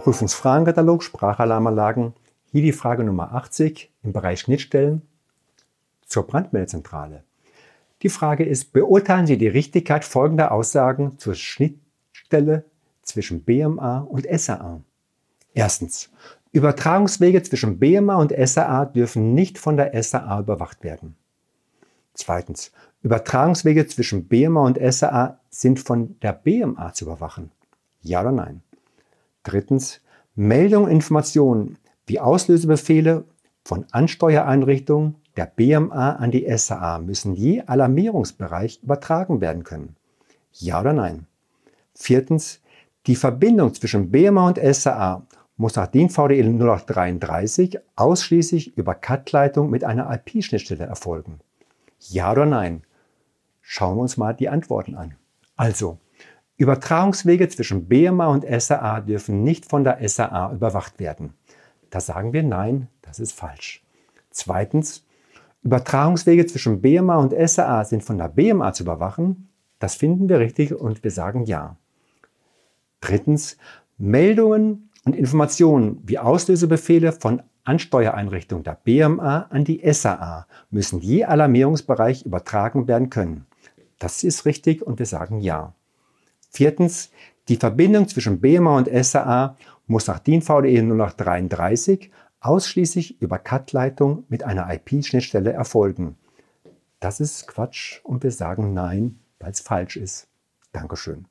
Prüfungsfragenkatalog Sprachalarmanlagen. Hier die Frage Nummer 80 im Bereich Schnittstellen zur Brandmeldezentrale. Die Frage ist, beurteilen Sie die Richtigkeit folgender Aussagen zur Schnittstelle zwischen BMA und SAA? Erstens. Übertragungswege zwischen BMA und SAA dürfen nicht von der SAA überwacht werden. Zweitens. Übertragungswege zwischen BMA und SAA sind von der BMA zu überwachen. Ja oder nein? Drittens. Meldungen und Informationen wie Auslösebefehle von Ansteuereinrichtungen der BMA an die SAA müssen je Alarmierungsbereich übertragen werden können. Ja oder nein? Viertens. Die Verbindung zwischen BMA und SAA muss nach DIN VDE 0833 ausschließlich über CAT-Leitung mit einer IP-Schnittstelle erfolgen. Ja oder nein? Schauen wir uns mal die Antworten an. Also, Übertragungswege zwischen BMA und SAA dürfen nicht von der SAA überwacht werden. Da sagen wir nein, das ist falsch. Zweitens, Übertragungswege zwischen BMA und SAA sind von der BMA zu überwachen. Das finden wir richtig und wir sagen ja. Drittens, Meldungen und Informationen wie Auslösebefehle von Ansteuereinrichtungen der BMA an die SAA müssen je Alarmierungsbereich übertragen werden können. Das ist richtig und wir sagen ja. Viertens, die Verbindung zwischen BMA und SAA muss nach DIN VDE 0833 ausschließlich über CAT-Leitung mit einer IP-Schnittstelle erfolgen. Das ist Quatsch und wir sagen nein, weil es falsch ist. Dankeschön.